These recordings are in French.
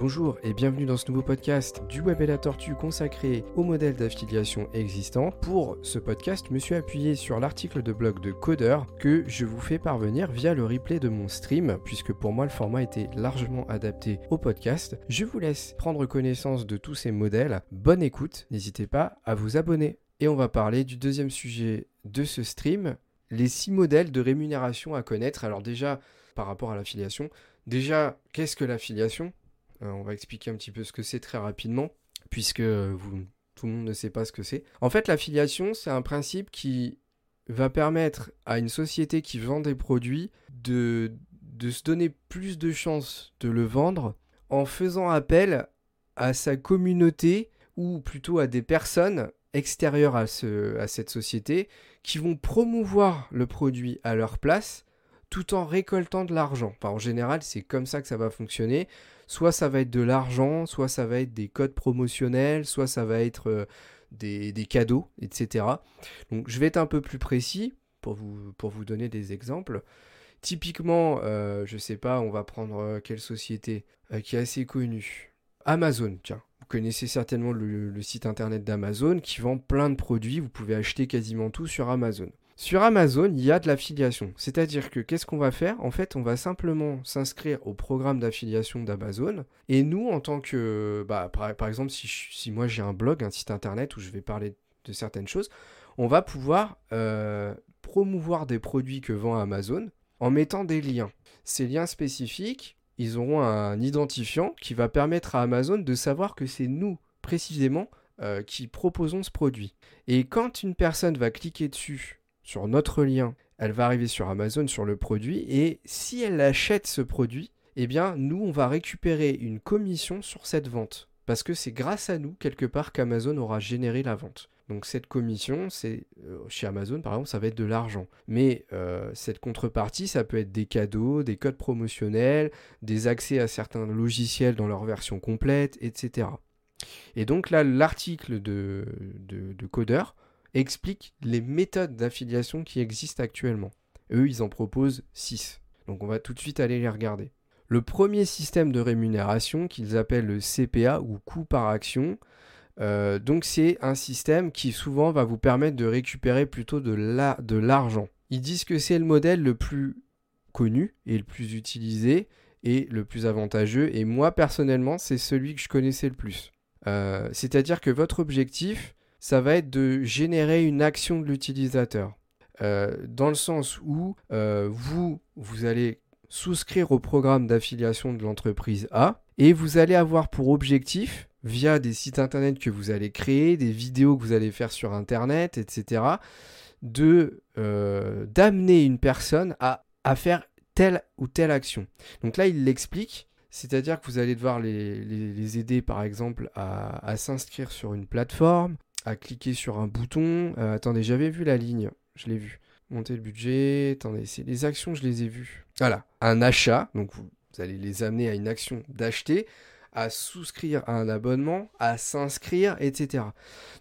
Bonjour et bienvenue dans ce nouveau podcast du Web et la Tortue consacré au modèle d'affiliation existant. Pour ce podcast, je me suis appuyé sur l'article de blog de Coder que je vous fais parvenir via le replay de mon stream, puisque pour moi le format était largement adapté au podcast. Je vous laisse prendre connaissance de tous ces modèles. Bonne écoute, n'hésitez pas à vous abonner. Et on va parler du deuxième sujet de ce stream, les six modèles de rémunération à connaître. Alors déjà, par rapport à l'affiliation, déjà, qu'est-ce que l'affiliation? On va expliquer un petit peu ce que c'est très rapidement, puisque vous, tout le monde ne sait pas ce que c'est. En fait, l'affiliation, c'est un principe qui va permettre à une société qui vend des produits de, se donner plus de chances de le vendre en faisant appel à sa communauté ou plutôt à des personnes extérieures à cette société qui vont promouvoir le produit à leur place tout en récoltant de l'argent. En général, c'est comme ça que ça va fonctionner. Soit ça va être de l'argent, soit ça va être des codes promotionnels, soit ça va être euh, des, cadeaux, etc. Donc je vais être un peu plus précis pour vous, donner des exemples. Typiquement, euh, je sais pas, on va prendre euh, quelle société qui est assez connue. Amazon, tiens. Vous connaissez certainement le site internet d'Amazon qui vend plein de produits. Vous pouvez acheter quasiment tout sur Amazon. Sur Amazon, il y a de l'affiliation. C'est-à-dire que qu'est-ce qu'on va faire? En fait, on va simplement s'inscrire au programme d'affiliation d'Amazon. Et nous, en tant que... Bah, par, exemple, si, moi j'ai un blog, un site internet où je vais parler de certaines choses, on va pouvoir euh, promouvoir des produits que vend Amazon en mettant des liens. Ces liens spécifiques, ils auront un identifiant qui va permettre à Amazon de savoir que c'est nous, précisément, euh, qui proposons ce produit. Et quand une personne va cliquer dessus sur notre lien, elle va arriver sur Amazon sur le produit et si elle achète ce produit, eh bien nous on va récupérer une commission sur cette vente parce que c'est grâce à nous quelque part qu'Amazon aura généré la vente. Donc cette commission, c'est euh, chez Amazon par exemple, ça va être de l'argent. Mais euh, cette contrepartie, ça peut être des cadeaux, des codes promotionnels, des accès à certains logiciels dans leur version complète, etc. Et donc là, l'article de, de, de Coder explique les méthodes d'affiliation qui existent actuellement. Eux, ils en proposent 6. Donc on va tout de suite aller les regarder. Le premier système de rémunération qu'ils appellent le CPA ou coût par action, euh, donc c'est un système qui souvent va vous permettre de récupérer plutôt de l'argent. Ils disent que c'est le modèle le plus connu et le plus utilisé et le plus avantageux. Et moi personnellement, c'est celui que je connaissais le plus. Euh, c'est-à-dire que votre objectif, ça va être de générer une action de l'utilisateur. Euh, dans le sens où euh, vous, vous allez souscrire au programme d'affiliation de l'entreprise A et vous allez avoir pour objectif, via des sites internet que vous allez créer, des vidéos que vous allez faire sur internet, etc., de euh, d'amener une personne à, à, faire telle ou telle action. Donc là, il l'explique, c'est-à-dire que vous allez devoir les, les, aider, par exemple, à, à s'inscrire sur une plateforme, à cliquer sur un bouton. Euh, attendez, j'avais vu la ligne, je l'ai vu. Monter le budget, attendez, c'est les actions, je les ai vues. Voilà, un achat, donc vous, allez les amener à une action d'acheter, à souscrire à un abonnement, à s'inscrire, etc.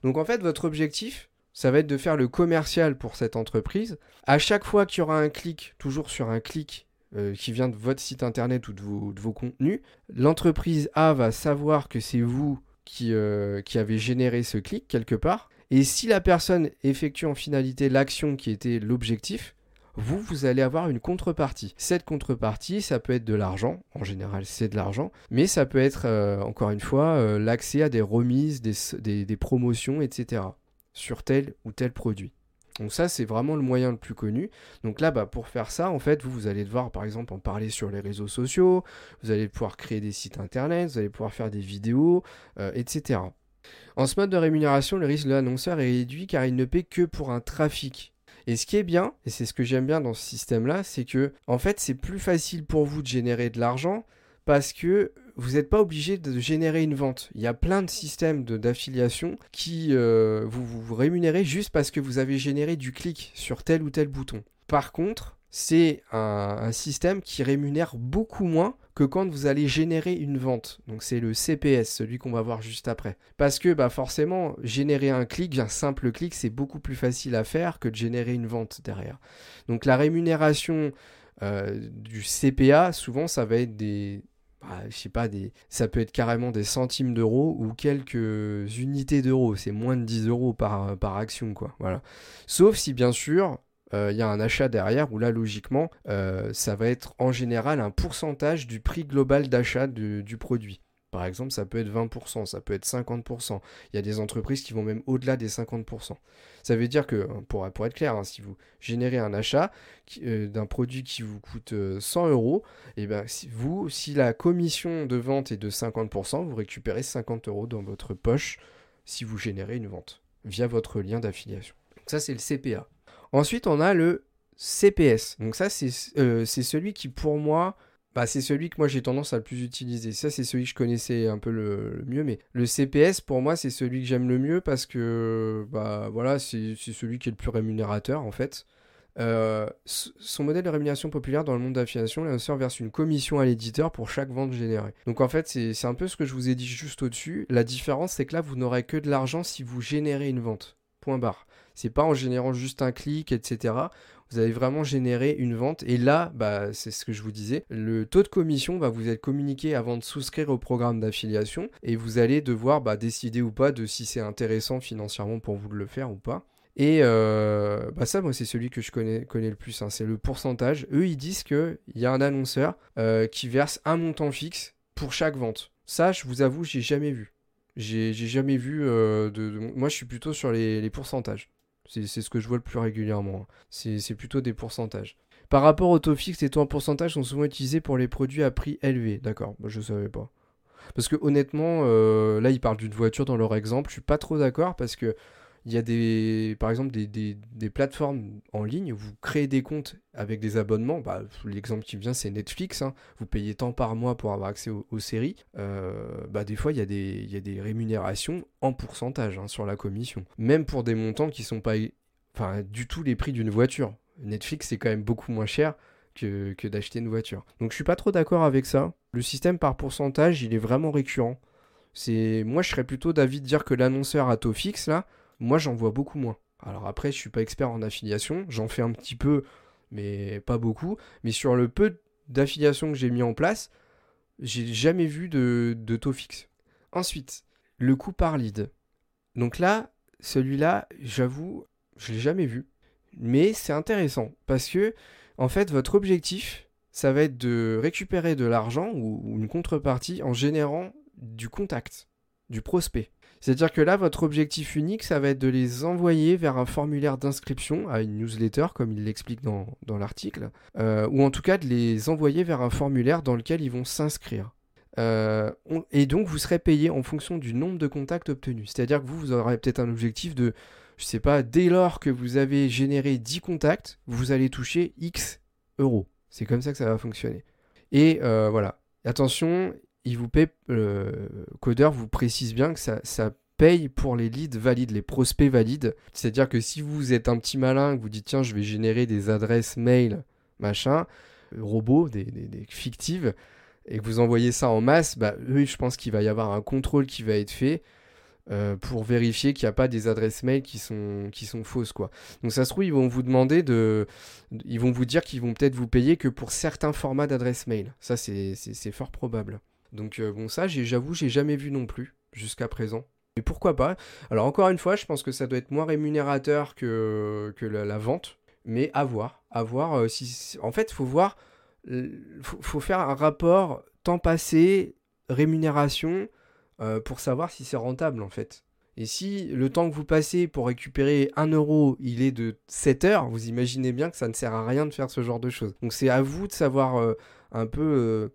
Donc en fait, votre objectif, ça va être de faire le commercial pour cette entreprise. À chaque fois qu'il y aura un clic, toujours sur un clic euh, qui vient de votre site internet ou de vos contenus, l'entreprise A va savoir que c'est vous qui, euh, qui avait généré ce clic quelque part. Et si la personne effectue en finalité l'action qui était l'objectif, vous, vous allez avoir une contrepartie. Cette contrepartie, ça peut être de l'argent, en général c'est de l'argent, mais ça peut être, euh, encore une fois, euh, l'accès à des remises, des, des promotions, etc. sur tel ou tel produit. Donc ça, c'est vraiment le moyen le plus connu. Donc là, bah, pour faire ça, en fait, vous, allez devoir, par exemple, en parler sur les réseaux sociaux, vous allez pouvoir créer des sites internet, vous allez pouvoir faire des vidéos, euh, etc. En ce mode de rémunération, le risque de l'annonceur est réduit car il ne paie que pour un trafic. Et ce qui est bien, et c'est ce que j'aime bien dans ce système-là, c'est que, en fait, c'est plus facile pour vous de générer de l'argent parce que vous n'êtes pas obligé de générer une vente. Il y a plein de systèmes d'affiliation qui euh, vous, vous rémunérez juste parce que vous avez généré du clic sur tel ou tel bouton. Par contre, c'est un, système qui rémunère beaucoup moins que quand vous allez générer une vente. Donc c'est le CPS, celui qu'on va voir juste après. Parce que bah forcément, générer un clic, un simple clic, c'est beaucoup plus facile à faire que de générer une vente derrière. Donc la rémunération euh, du CPA, souvent ça va être des, bah, je sais pas, ça peut être carrément des centimes d'euros ou quelques unités d'euros. C'est moins de 10 euros par, action, quoi. Voilà. Sauf si, bien sûr, euh, il y a un achat derrière où là, logiquement, euh, ça va être en général un pourcentage du prix global d'achat du produit. Par exemple, ça peut être 20%, ça peut être 50%. Il y a des entreprises qui vont même au-delà des 50%. Ça veut dire que, pour, pour être clair, hein, si vous générez un achat euh, d'un produit qui vous coûte 100 euros, et eh ben, si la commission de vente est de 50%, vous récupérez 50 euros dans votre poche si vous générez une vente via votre lien d'affiliation. Ça, c'est le CPA. Ensuite, on a le CPS. Donc ça, euh, c'est celui qui, pour moi, bah, c'est celui que moi j'ai tendance à le plus utiliser. Ça, c'est celui que je connaissais un peu le, mieux. Mais le CPS, pour moi, c'est celui que j'aime le mieux parce que bah, voilà, c'est celui qui est le plus rémunérateur, en fait. Euh, son modèle de rémunération populaire dans le monde d'affiliation, l'annonceur verse une commission à l'éditeur pour chaque vente générée. Donc en fait, c'est un peu ce que je vous ai dit juste au-dessus. La différence, c'est que là, vous n'aurez que de l'argent si vous générez une vente. Point barre. C'est pas en générant juste un clic, etc. Vous allez vraiment générer une vente. Et là, bah, c'est ce que je vous disais. Le taux de commission va vous être communiqué avant de souscrire au programme d'affiliation. Et vous allez devoir bah, décider ou pas de si c'est intéressant financièrement pour vous de le faire ou pas. Et euh, bah ça, moi, c'est celui que je connais, le plus. Hein. C'est le pourcentage. Eux, ils disent qu'il y a un annonceur euh, qui verse un montant fixe pour chaque vente. Ça, je vous avoue, j'ai jamais vu. J'ai jamais vu euh, Moi, je suis plutôt sur les pourcentages. C'est ce que je vois le plus régulièrement. C'est plutôt des pourcentages. Par rapport au taux fixe, les taux en pourcentage sont souvent utilisés pour les produits à prix élevé. D'accord, bah, je ne savais pas. Parce que honnêtement, euh, là, ils parlent d'une voiture dans leur exemple. Je suis pas trop d'accord parce que il y a des, par exemple des, des, plateformes en ligne où vous créez des comptes avec des abonnements. Bah, L'exemple qui vient, c'est Netflix. Hein. Vous payez tant par mois pour avoir accès aux, séries. Euh, bah, des fois, il y, a des, y a des rémunérations en pourcentage hein, sur la commission. Même pour des montants qui sont pas enfin, du tout les prix d'une voiture. Netflix, c'est quand même beaucoup moins cher que, que d'acheter une voiture. Donc je suis pas trop d'accord avec ça. Le système par pourcentage, il est vraiment récurrent. Moi je serais plutôt d'avis de dire que l'annonceur à taux fixe là, moi, j'en vois beaucoup moins. Alors après, je suis pas expert en affiliation, j'en fais un petit peu, mais pas beaucoup. Mais sur le peu d'affiliation que j'ai mis en place, j'ai jamais vu de, taux fixe. Ensuite, le coût par lead. Donc là, celui-là, j'avoue, je l'ai jamais vu. Mais c'est intéressant parce que, en fait, votre objectif, ça va être de récupérer de l'argent ou une contrepartie en générant du contact, du prospect. C'est-à-dire que là, votre objectif unique, ça va être de les envoyer vers un formulaire d'inscription à une newsletter, comme il l'explique dans, l'article, euh, ou en tout cas de les envoyer vers un formulaire dans lequel ils vont s'inscrire. Euh, et donc, vous serez payé en fonction du nombre de contacts obtenus. C'est-à-dire que vous, vous aurez peut-être un objectif de, je sais pas, dès lors que vous avez généré 10 contacts, vous allez toucher X euros. C'est comme ça que ça va fonctionner. Et euh, voilà. Attention, il vous paye, le codeur vous précise bien que ça, paye pour les leads valides, les prospects valides. C'est-à-dire que si vous êtes un petit malin, que vous dites tiens, je vais générer des adresses mail, machin, robots, des, fictives, et que vous envoyez ça en masse, bah, eux, je pense qu'il va y avoir un contrôle qui va être fait. Euh, pour vérifier qu'il n'y a pas des adresses mail qui sont, qui sont fausses quoi. Donc ça se trouve ils vont vous demander de, ils vont vous dire qu'ils vont peut-être vous payer que pour certains formats d'adresses mail. Ça c'est fort probable. Donc euh, bon ça j'avoue j'ai jamais vu non plus jusqu'à présent. Mais pourquoi pas? Alors encore une fois je pense que ça doit être moins rémunérateur que, la, vente. Mais à voir. À voir euh, si... En fait faut voir... Faut, faut, faire un rapport temps passé, rémunération, euh, pour savoir si c'est rentable en fait. Et si le temps que vous passez pour récupérer 1 euro, il est de 7 heures, vous imaginez bien que ça ne sert à rien de faire ce genre de choses. Donc c'est à vous de savoir un peu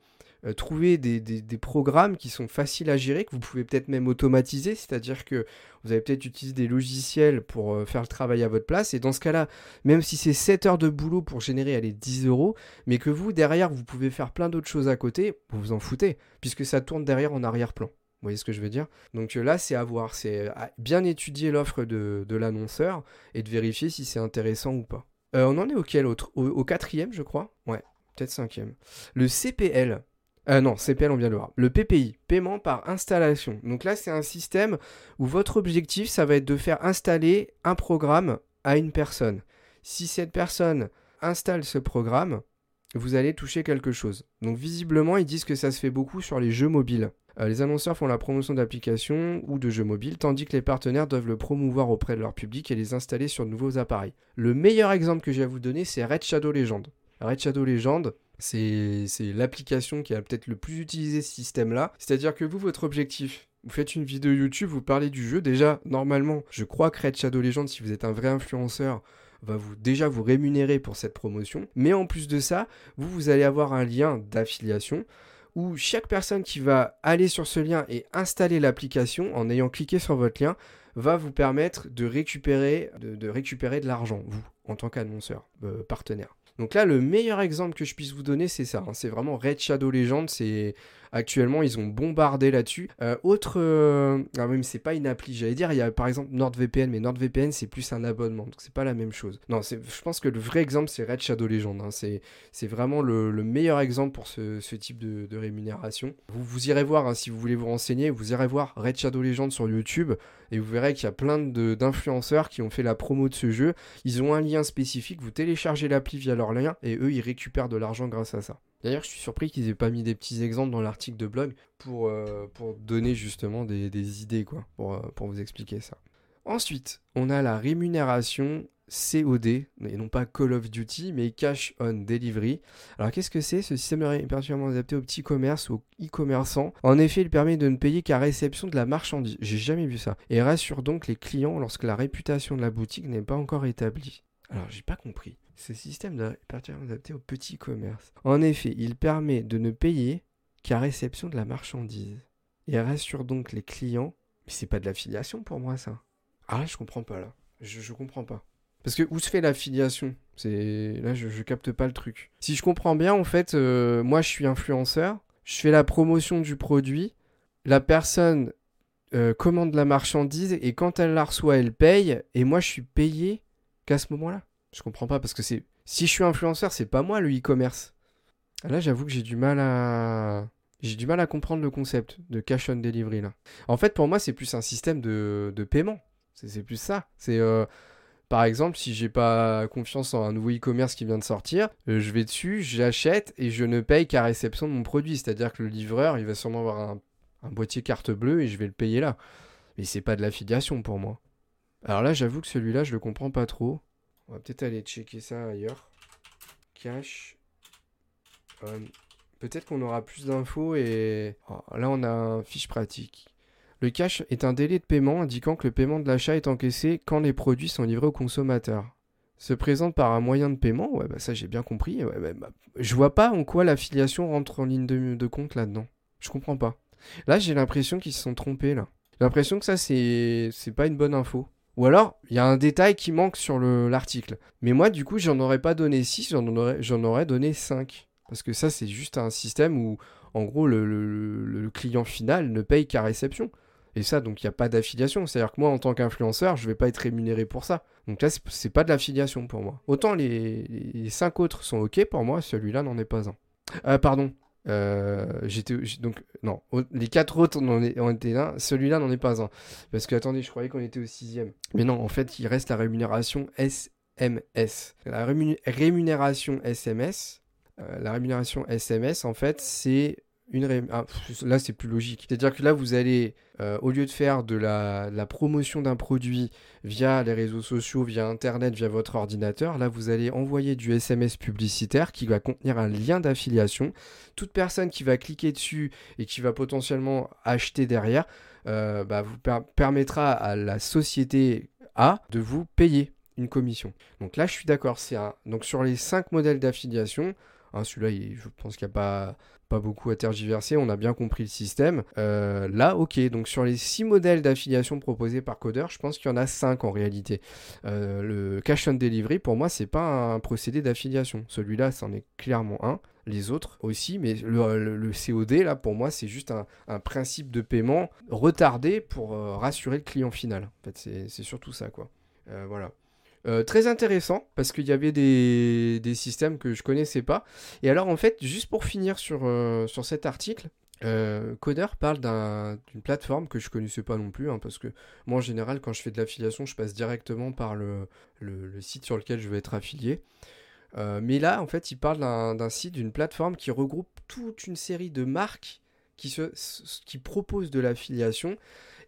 euh, trouver des, programmes qui sont faciles à gérer, que vous pouvez peut-être même automatiser, c'est-à-dire que vous avez peut-être utilisé des logiciels pour euh, faire le travail à votre place, et dans ce cas-là, même si c'est 7 heures de boulot pour générer les 10 euros, mais que vous, derrière, vous pouvez faire plein d'autres choses à côté, vous vous en foutez, puisque ça tourne derrière en arrière-plan. Vous voyez ce que je veux dire? Donc euh, là, c'est à voir, c'est bien étudier l'offre de, l'annonceur et de vérifier si c'est intéressant ou pas. on en est auquel autre? Au, au quatrième, je crois? Ouais, peut-être cinquième. Le CPL, euh, non, CPL, on vient de le voir. Le PPI, paiement par installation. Donc là, c'est un système où votre objectif, ça va être de faire installer un programme à une personne. Si cette personne installe ce programme, vous allez toucher quelque chose. Donc visiblement, ils disent que ça se fait beaucoup sur les jeux mobiles. Euh, les annonceurs font la promotion d'applications ou de jeux mobiles, tandis que les partenaires doivent le promouvoir auprès de leur public et les installer sur de nouveaux appareils. Le meilleur exemple que j'ai à vous donner, c'est Red Shadow Legend. Red Shadow Legend, c'est l'application qui a peut-être le plus utilisé ce système-là. C'est-à-dire que vous, votre objectif, vous faites une vidéo YouTube, vous parlez du jeu. Déjà, normalement, je crois que Red Shadow Legend, si vous êtes un vrai influenceur, va vous déjà vous rémunérer pour cette promotion. Mais en plus de ça, vous, vous allez avoir un lien d'affiliation où chaque personne qui va aller sur ce lien et installer l'application en ayant cliqué sur votre lien va vous permettre de récupérer de, récupérer de l'argent, vous, en tant qu'annonceur, euh, partenaire. Donc là, le meilleur exemple que je puisse vous donner, c'est ça. Hein. C'est vraiment Red Shadow Legend. C'est actuellement, ils ont bombardé là-dessus. Euh, autre, euh... ah même c'est pas une appli. J'allais dire, il y a par exemple NordVPN, mais NordVPN c'est plus un abonnement, donc c'est pas la même chose. Non, je pense que le vrai exemple c'est Red Shadow Legend. Hein. C'est vraiment le, meilleur exemple pour ce, type de, rémunération. Vous, vous irez voir hein, si vous voulez vous renseigner. Vous irez voir Red Shadow Legend sur YouTube et vous verrez qu'il y a plein d'influenceurs qui ont fait la promo de ce jeu. Ils ont un lien spécifique. Vous téléchargez l'appli via leur lien et eux ils récupèrent de l'argent grâce à ça. D'ailleurs, je suis surpris qu'ils aient pas mis des petits exemples dans l'article de blog pour, euh, donner justement des, idées, quoi, pour, euh, pour vous expliquer ça. Ensuite, on a la rémunération COD, et non pas Call of Duty, mais Cash on Delivery. Alors qu'est-ce que c'est Ce système est particulièrement adapté aux petits commerces, aux e-commerçants. En effet, il permet de ne payer qu'à réception de la marchandise. J'ai jamais vu ça. Et rassure donc les clients lorsque la réputation de la boutique n'est pas encore établie. Alors j'ai pas compris. Ce système est particulièrement adapté aux petits commerces. En effet, il permet de ne payer qu'à réception de la marchandise. Et rassure donc les clients. Mais c'est pas de l'affiliation pour moi ça. Ah là, je comprends pas là. Je, je comprends pas. Parce que où se fait l'affiliation? C'est là, je, je capte pas le truc. Si je comprends bien, en fait, euh, moi, je suis influenceur. Je fais la promotion du produit. La personne euh, commande la marchandise et quand elle la reçoit, elle paye. Et moi, je suis payé qu'à ce moment-là. Je comprends pas parce que c'est. Si je suis influenceur, c'est pas moi le e-commerce. Là, j'avoue que j'ai du mal à. J'ai du mal à comprendre le concept de cash on delivery là. En fait, pour moi, c'est plus un système de, de paiement. C'est plus ça. C'est. Euh, par exemple, si j'ai pas confiance en un nouveau e-commerce qui vient de sortir, euh, je vais dessus, j'achète et je ne paye qu'à réception de mon produit. C'est-à-dire que le livreur, il va sûrement avoir un, un, boîtier carte bleue et je vais le payer là. Mais c'est pas de l'affiliation pour moi. Alors là, j'avoue que celui-là, je le comprends pas trop. On va peut-être aller checker ça ailleurs. Cash. Peut-être qu'on aura plus d'infos et... Oh, là, on a un fiche pratique. Le cash est un délai de paiement indiquant que le paiement de l'achat est encaissé quand les produits sont livrés au consommateur. Se présente par un moyen de paiement, ouais, bah ça j'ai bien compris. Ouais, bah, je vois pas en quoi l'affiliation rentre en ligne de, de compte là-dedans. Je comprends pas. Là, j'ai l'impression qu'ils se sont trompés là. L'impression que ça c'est pas une bonne info. Ou alors, il y a un détail qui manque sur l'article. Mais moi, du coup, j'en aurais pas donné 6, j'en aurais, donné 5. Parce que ça, c'est juste un système où, en gros, le, client final ne paye qu'à réception. Et ça, donc, il n'y a pas d'affiliation. C'est-à-dire que moi, en tant qu'influenceur, je ne vais pas être rémunéré pour ça. Donc là, c'est pas de l'affiliation pour moi. Autant les, les 5 autres sont OK pour moi, celui-là n'en est pas un. Euh, pardon, euh, j'étais donc non, les quatre autres ont été là, celui-là n'en est pas un. Parce que attendez, je croyais qu'on était au sixième. Mais non, en fait, il reste la rémunération SMS. La rémunération SMS, euh, la rémunération SMS, en fait, c'est ah, là c'est plus logique. C'est-à-dire que là vous allez, euh, au lieu de faire de la, promotion d'un produit via les réseaux sociaux, via Internet, via votre ordinateur, là vous allez envoyer du SMS publicitaire qui va contenir un lien d'affiliation. Toute personne qui va cliquer dessus et qui va potentiellement acheter derrière, euh, bah, vous permettra à la société A de vous payer une commission. Donc là je suis d'accord, c'est. Donc sur les 5 modèles d'affiliation, hein, celui-là, je pense qu'il n'y a pas pas beaucoup à tergiverser, on a bien compris le système. Euh, là, ok, donc sur les six modèles d'affiliation proposés par Coder, je pense qu'il y en a cinq en réalité. Euh, le cash on delivery, pour moi, c'est pas un procédé d'affiliation. Celui-là, c'en est clairement un. Les autres aussi, mais le, COD, là, pour moi, c'est juste un, principe de paiement retardé pour euh, rassurer le client final. En fait, c'est surtout ça, quoi. voilà. Euh, très intéressant parce qu'il y avait des, systèmes que je connaissais pas. Et alors en fait, juste pour finir sur, euh, sur cet article, euh, Coder parle d'une plateforme que je connaissais pas non plus, hein, parce que moi en général quand je fais de l'affiliation, je passe directement par le, le, site sur lequel je vais être affilié. Mais là, en fait, il parle d'un site, d'une plateforme qui regroupe toute une série de marques qui, se, qui proposent de l'affiliation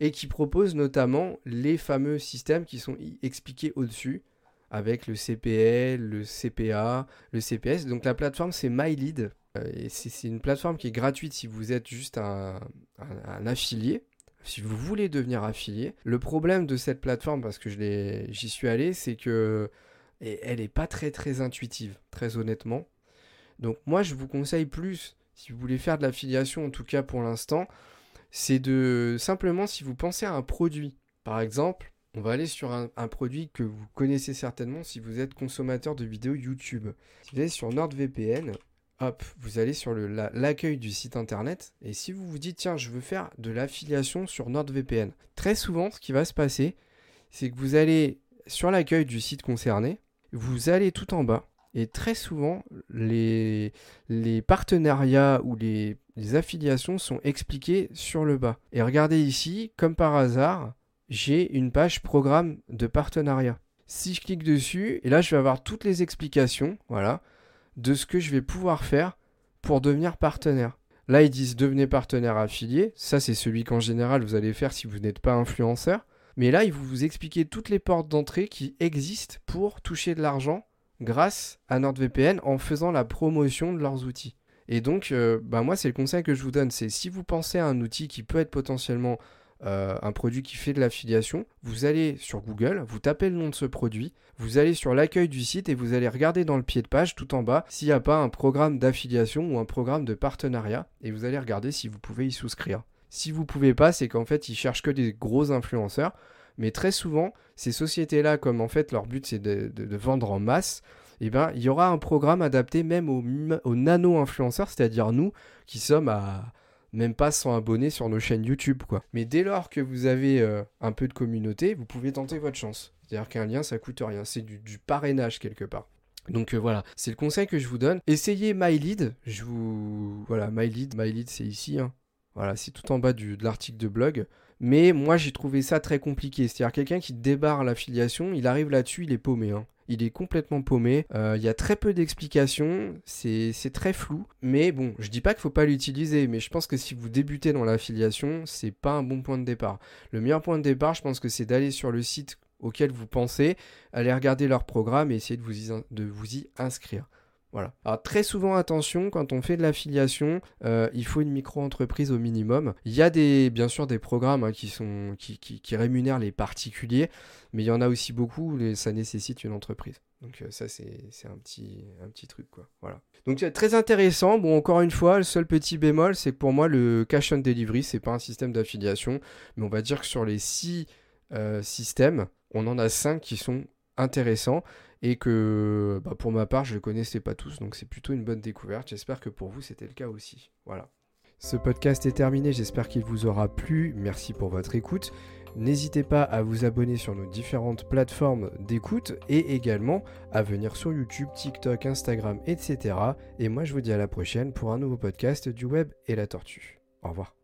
et qui proposent notamment les fameux systèmes qui sont expliqués au-dessus avec le CPL, le CPA, le CPS. Donc la plateforme, c'est MyLead. Euh, et c'est une plateforme qui est gratuite si vous êtes juste un, affilié. Si vous voulez devenir affilié, le problème de cette plateforme, parce que j'y suis allé, c'est que elle n'est pas très très intuitive, très honnêtement. Donc moi, je vous conseille plus, si vous voulez faire de l'affiliation, en tout cas pour l'instant, c'est de simplement si vous pensez à un produit. Par exemple, on va aller sur un, produit que vous connaissez certainement si vous êtes consommateur de vidéos YouTube. Si vous allez sur NordVPN, hop, vous allez sur l'accueil du site internet et si vous vous dites tiens, je veux faire de l'affiliation sur NordVPN, très souvent ce qui va se passer, c'est que vous allez sur l'accueil du site concerné, vous allez tout en bas et très souvent les, partenariats ou les, affiliations sont expliquées sur le bas. Et regardez ici, comme par hasard, j'ai une page programme de partenariat. Si je clique dessus, et là je vais avoir toutes les explications, voilà, de ce que je vais pouvoir faire pour devenir partenaire. Là, ils disent devenez partenaire affilié. Ça, c'est celui qu'en général vous allez faire si vous n'êtes pas influenceur. Mais là, ils vous expliquer toutes les portes d'entrée qui existent pour toucher de l'argent grâce à NordVPN en faisant la promotion de leurs outils. Et donc, euh, bah moi, c'est le conseil que je vous donne, c'est si vous pensez à un outil qui peut être potentiellement euh, un produit qui fait de l'affiliation, vous allez sur Google, vous tapez le nom de ce produit, vous allez sur l'accueil du site et vous allez regarder dans le pied de page tout en bas s'il n'y a pas un programme d'affiliation ou un programme de partenariat et vous allez regarder si vous pouvez y souscrire. Si vous ne pouvez pas, c'est qu'en fait ils cherchent que des gros influenceurs, mais très souvent ces sociétés-là, comme en fait leur but c'est de, vendre en masse, eh ben, il y aura un programme adapté même aux, nano-influenceurs, c'est-à-dire nous qui sommes à, même pas 100 abonnés sur nos chaînes YouTube, quoi. Mais dès lors que vous avez euh, un peu de communauté, vous pouvez tenter votre chance. C'est-à-dire qu'un lien, ça coûte rien. C'est du, parrainage quelque part. Donc euh, voilà, c'est le conseil que je vous donne. Essayez MyLead. Je vous... Voilà, MyLead. MyLead, c'est ici. Hein. Voilà, c'est tout en bas de l'article de blog. Mais moi, j'ai trouvé ça très compliqué. C'est-à-dire quelqu'un qui débarre l'affiliation, il arrive là-dessus, il est paumé. Hein il est complètement paumé. Euh, il y a très peu d'explications, c'est très flou. Mais bon, je dis pas qu'il faut pas l'utiliser, mais je pense que si vous débutez dans l'affiliation, c'est pas un bon point de départ. Le meilleur point de départ, je pense que c'est d'aller sur le site auquel vous pensez, aller regarder leur programme et essayer de vous de vous y inscrire. Voilà. Alors très souvent attention quand on fait de l'affiliation, euh, il faut une micro-entreprise au minimum. Il y a des, bien sûr des programmes hein, qui, rémunèrent les particuliers, mais il y en a aussi beaucoup où ça nécessite une entreprise. Donc euh, ça c'est un petit, un petit truc quoi. Voilà. Donc très intéressant. Bon encore une fois, le seul petit bémol c'est que pour moi le cash on delivery c'est pas un système d'affiliation, mais on va dire que sur les six euh, systèmes, on en a cinq qui sont intéressants et que bah, pour ma part je ne connaissais pas tous donc c'est plutôt une bonne découverte j'espère que pour vous c'était le cas aussi voilà ce podcast est terminé j'espère qu'il vous aura plu merci pour votre écoute N'hésitez pas à vous abonner sur nos différentes plateformes d'écoute et également à venir sur YouTube, TikTok, Instagram, etc. Et moi je vous dis à la prochaine pour un nouveau podcast du web et la tortue. Au revoir.